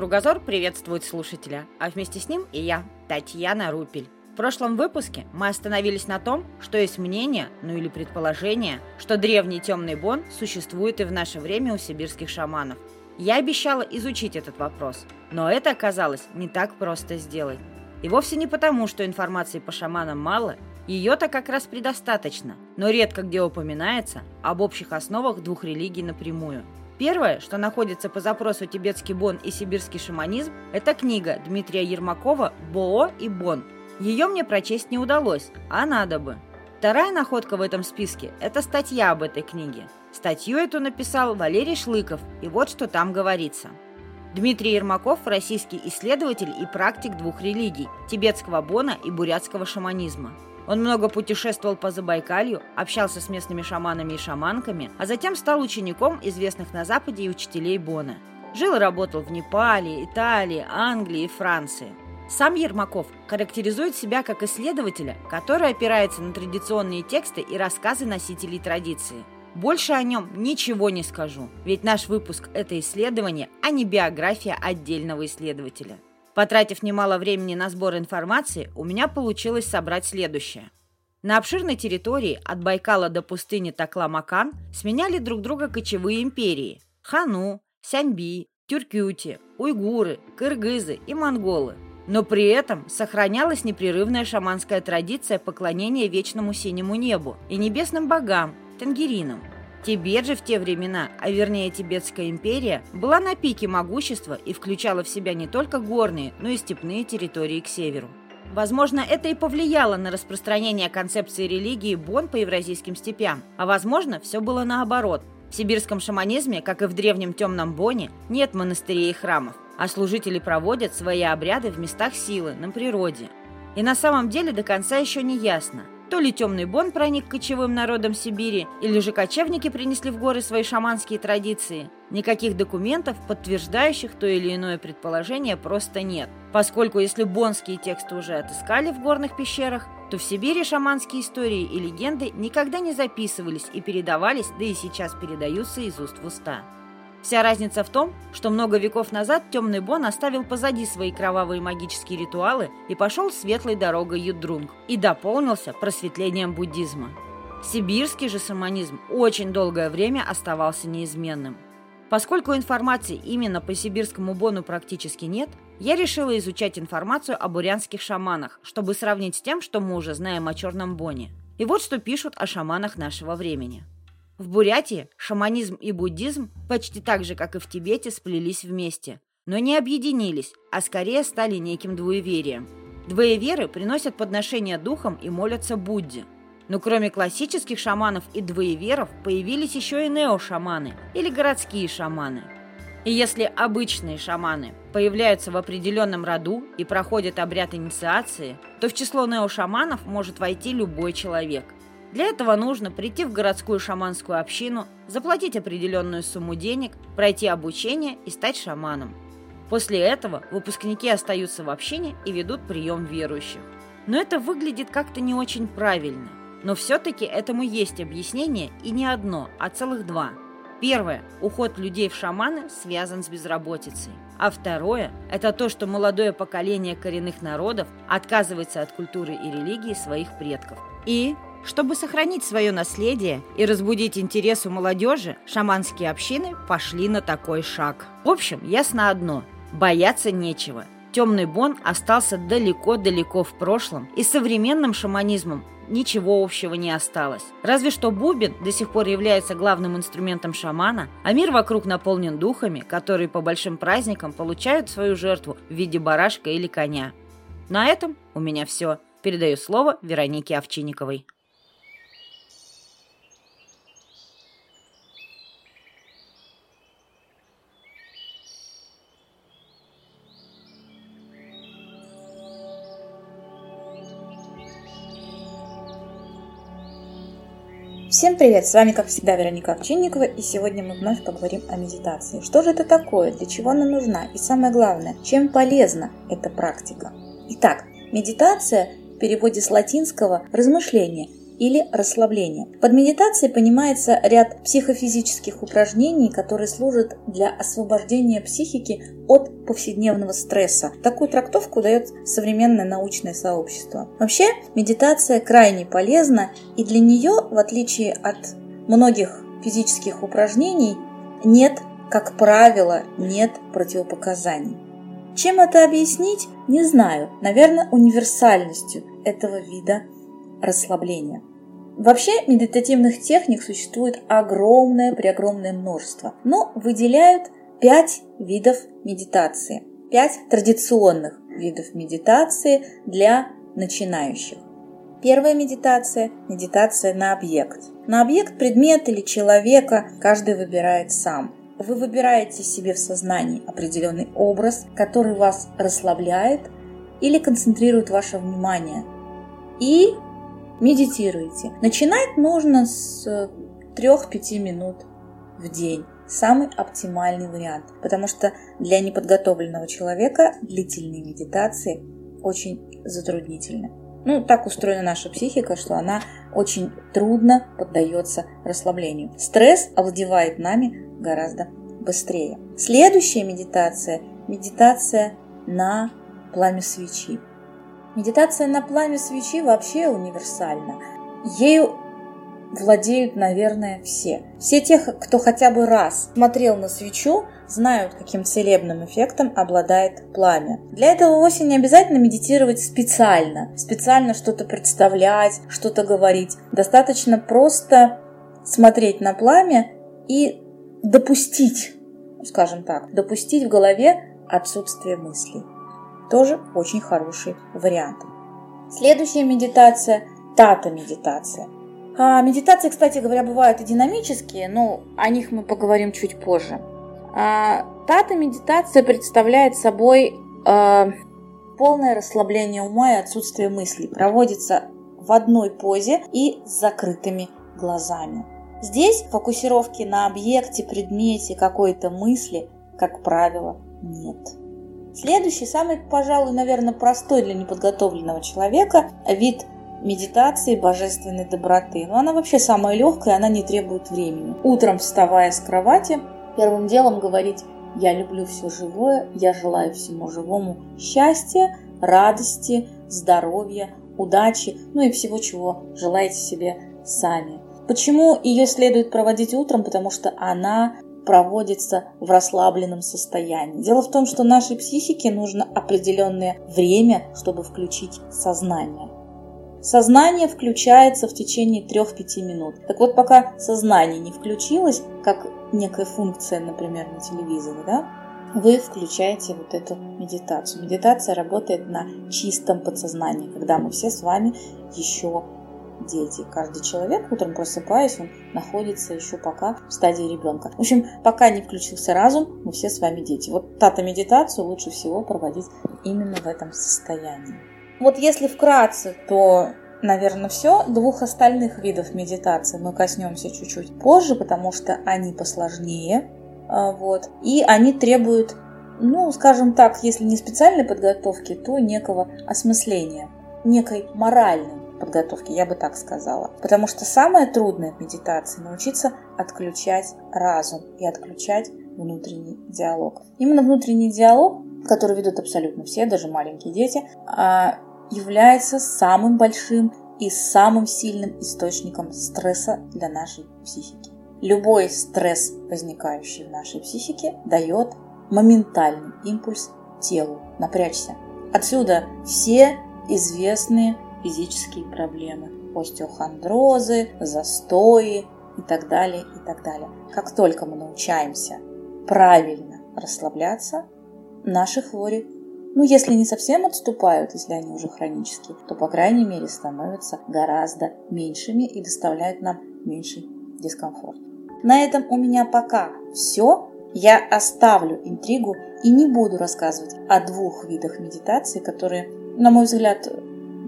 кругозор приветствует слушателя, а вместе с ним и я, Татьяна Рупель. В прошлом выпуске мы остановились на том, что есть мнение, ну или предположение, что древний темный бон существует и в наше время у сибирских шаманов. Я обещала изучить этот вопрос, но это оказалось не так просто сделать. И вовсе не потому, что информации по шаманам мало, ее-то как раз предостаточно, но редко где упоминается об общих основах двух религий напрямую. Первое, что находится по запросу «Тибетский бон» и «Сибирский шаманизм», это книга Дмитрия Ермакова «Боо и бон». Ее мне прочесть не удалось, а надо бы. Вторая находка в этом списке – это статья об этой книге. Статью эту написал Валерий Шлыков, и вот что там говорится. Дмитрий Ермаков – российский исследователь и практик двух религий – тибетского бона и бурятского шаманизма. Он много путешествовал по Забайкалью, общался с местными шаманами и шаманками, а затем стал учеником известных на Западе и учителей Бона. Жил и работал в Непале, Италии, Англии и Франции. Сам Ермаков характеризует себя как исследователя, который опирается на традиционные тексты и рассказы носителей традиции. Больше о нем ничего не скажу, ведь наш выпуск – это исследование, а не биография отдельного исследователя. Потратив немало времени на сбор информации, у меня получилось собрать следующее. На обширной территории от Байкала до пустыни Такла-Макан сменяли друг друга кочевые империи – Хану, Сяньби, Тюркюти, уйгуры, кыргызы и монголы – но при этом сохранялась непрерывная шаманская традиция поклонения вечному синему небу и небесным богам, тенгеринам. Тибет же в те времена, а вернее Тибетская империя, была на пике могущества и включала в себя не только горные, но и степные территории к северу. Возможно, это и повлияло на распространение концепции религии Бон по евразийским степям, а возможно, все было наоборот. В сибирском шаманизме, как и в древнем темном Боне, нет монастырей и храмов а служители проводят свои обряды в местах силы, на природе. И на самом деле до конца еще не ясно, то ли темный бон проник кочевым народам Сибири, или же кочевники принесли в горы свои шаманские традиции. Никаких документов, подтверждающих то или иное предположение, просто нет. Поскольку если бонские тексты уже отыскали в горных пещерах, то в Сибири шаманские истории и легенды никогда не записывались и передавались, да и сейчас передаются из уст в уста. Вся разница в том, что много веков назад Темный Бон оставил позади свои кровавые магические ритуалы и пошел светлой дорогой Юдрунг и дополнился просветлением буддизма. Сибирский же шаманизм очень долгое время оставался неизменным. Поскольку информации именно по сибирскому бону практически нет, я решила изучать информацию о бурянских шаманах, чтобы сравнить с тем, что мы уже знаем о черном боне. И вот что пишут о шаманах нашего времени. В Бурятии шаманизм и буддизм почти так же, как и в Тибете, сплелись вместе, но не объединились, а скорее стали неким двоеверием. Двоеверы приносят подношения духам и молятся Будде. Но кроме классических шаманов и двоеверов появились еще и нео-шаманы или городские шаманы. И если обычные шаманы появляются в определенном роду и проходят обряд инициации, то в число нео-шаманов может войти любой человек – для этого нужно прийти в городскую шаманскую общину, заплатить определенную сумму денег, пройти обучение и стать шаманом. После этого выпускники остаются в общине и ведут прием верующих. Но это выглядит как-то не очень правильно. Но все-таки этому есть объяснение и не одно, а целых два. Первое – уход людей в шаманы связан с безработицей. А второе – это то, что молодое поколение коренных народов отказывается от культуры и религии своих предков. И чтобы сохранить свое наследие и разбудить интерес у молодежи, шаманские общины пошли на такой шаг. В общем, ясно одно – бояться нечего. Темный бон остался далеко-далеко в прошлом, и с современным шаманизмом ничего общего не осталось. Разве что бубен до сих пор является главным инструментом шамана, а мир вокруг наполнен духами, которые по большим праздникам получают свою жертву в виде барашка или коня. На этом у меня все. Передаю слово Веронике Овчинниковой. Всем привет! С вами, как всегда, Вероника Овчинникова, и сегодня мы вновь поговорим о медитации. Что же это такое, для чего она нужна, и самое главное, чем полезна эта практика? Итак, медитация в переводе с латинского «размышление» или расслабление. Под медитацией понимается ряд психофизических упражнений, которые служат для освобождения психики от повседневного стресса. Такую трактовку дает современное научное сообщество. Вообще, медитация крайне полезна, и для нее, в отличие от многих физических упражнений, нет, как правило, нет противопоказаний. Чем это объяснить, не знаю. Наверное, универсальностью этого вида расслабления. Вообще медитативных техник существует огромное, преогромное множество, но выделяют пять видов медитации, пять традиционных видов медитации для начинающих. Первая медитация – медитация на объект. На объект, предмет или человека каждый выбирает сам. Вы выбираете себе в сознании определенный образ, который вас расслабляет или концентрирует ваше внимание. И медитируете. Начинать нужно с 3-5 минут в день. Самый оптимальный вариант, потому что для неподготовленного человека длительные медитации очень затруднительны. Ну, так устроена наша психика, что она очень трудно поддается расслаблению. Стресс овладевает нами гораздо быстрее. Следующая медитация – медитация на пламя свечи. Медитация на пламя свечи вообще универсальна. Ею владеют, наверное, все. Все те, кто хотя бы раз смотрел на свечу, знают, каким целебным эффектом обладает пламя. Для этого вовсе не обязательно медитировать специально, специально что-то представлять, что-то говорить. Достаточно просто смотреть на пламя и допустить, скажем так, допустить в голове отсутствие мыслей тоже очень хороший вариант. Следующая медитация – тата-медитация. А, медитации, кстати говоря, бывают и динамические, но о них мы поговорим чуть позже. А, тата-медитация представляет собой а, полное расслабление ума и отсутствие мыслей. Проводится в одной позе и с закрытыми глазами. Здесь фокусировки на объекте, предмете, какой-то мысли, как правило, нет. Следующий, самый, пожалуй, наверное, простой для неподготовленного человека вид медитации божественной доброты. Но она вообще самая легкая, она не требует времени. Утром, вставая с кровати, первым делом говорить «Я люблю все живое, я желаю всему живому счастья, радости, здоровья, удачи, ну и всего, чего желаете себе сами». Почему ее следует проводить утром? Потому что она проводится в расслабленном состоянии. Дело в том, что нашей психике нужно определенное время, чтобы включить сознание. Сознание включается в течение 3-5 минут. Так вот, пока сознание не включилось, как некая функция, например, на телевизоре, да, вы включаете вот эту медитацию. Медитация работает на чистом подсознании, когда мы все с вами еще дети. Каждый человек, утром просыпаясь, он находится еще пока в стадии ребенка. В общем, пока не включился разум, мы все с вами дети. Вот тата-медитацию лучше всего проводить именно в этом состоянии. Вот если вкратце, то наверное, все. Двух остальных видов медитации мы коснемся чуть-чуть позже, потому что они посложнее. А, вот. И они требуют, ну, скажем так, если не специальной подготовки, то некого осмысления, некой моральной подготовки, я бы так сказала. Потому что самое трудное в медитации – научиться отключать разум и отключать внутренний диалог. Именно внутренний диалог, который ведут абсолютно все, даже маленькие дети, а, является самым большим и самым сильным источником стресса для нашей психики. Любой стресс, возникающий в нашей психике, дает моментальный импульс телу напрячься. Отсюда все известные физические проблемы, остеохондрозы, застои и так далее, и так далее. Как только мы научаемся правильно расслабляться, наши хвори, ну если не совсем отступают, если они уже хронические, то по крайней мере становятся гораздо меньшими и доставляют нам меньший дискомфорт. На этом у меня пока все. Я оставлю интригу и не буду рассказывать о двух видах медитации, которые, на мой взгляд,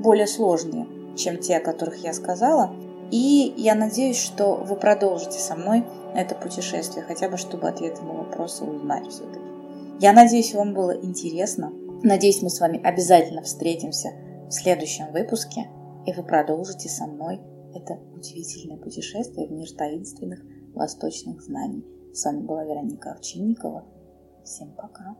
более сложные, чем те, о которых я сказала. И я надеюсь, что вы продолжите со мной это путешествие, хотя бы чтобы ответы на вопросы узнать все-таки. Я надеюсь, вам было интересно. Надеюсь, мы с вами обязательно встретимся в следующем выпуске, и вы продолжите со мной это удивительное путешествие в мир таинственных восточных знаний. С вами была Вероника Овчинникова. Всем пока!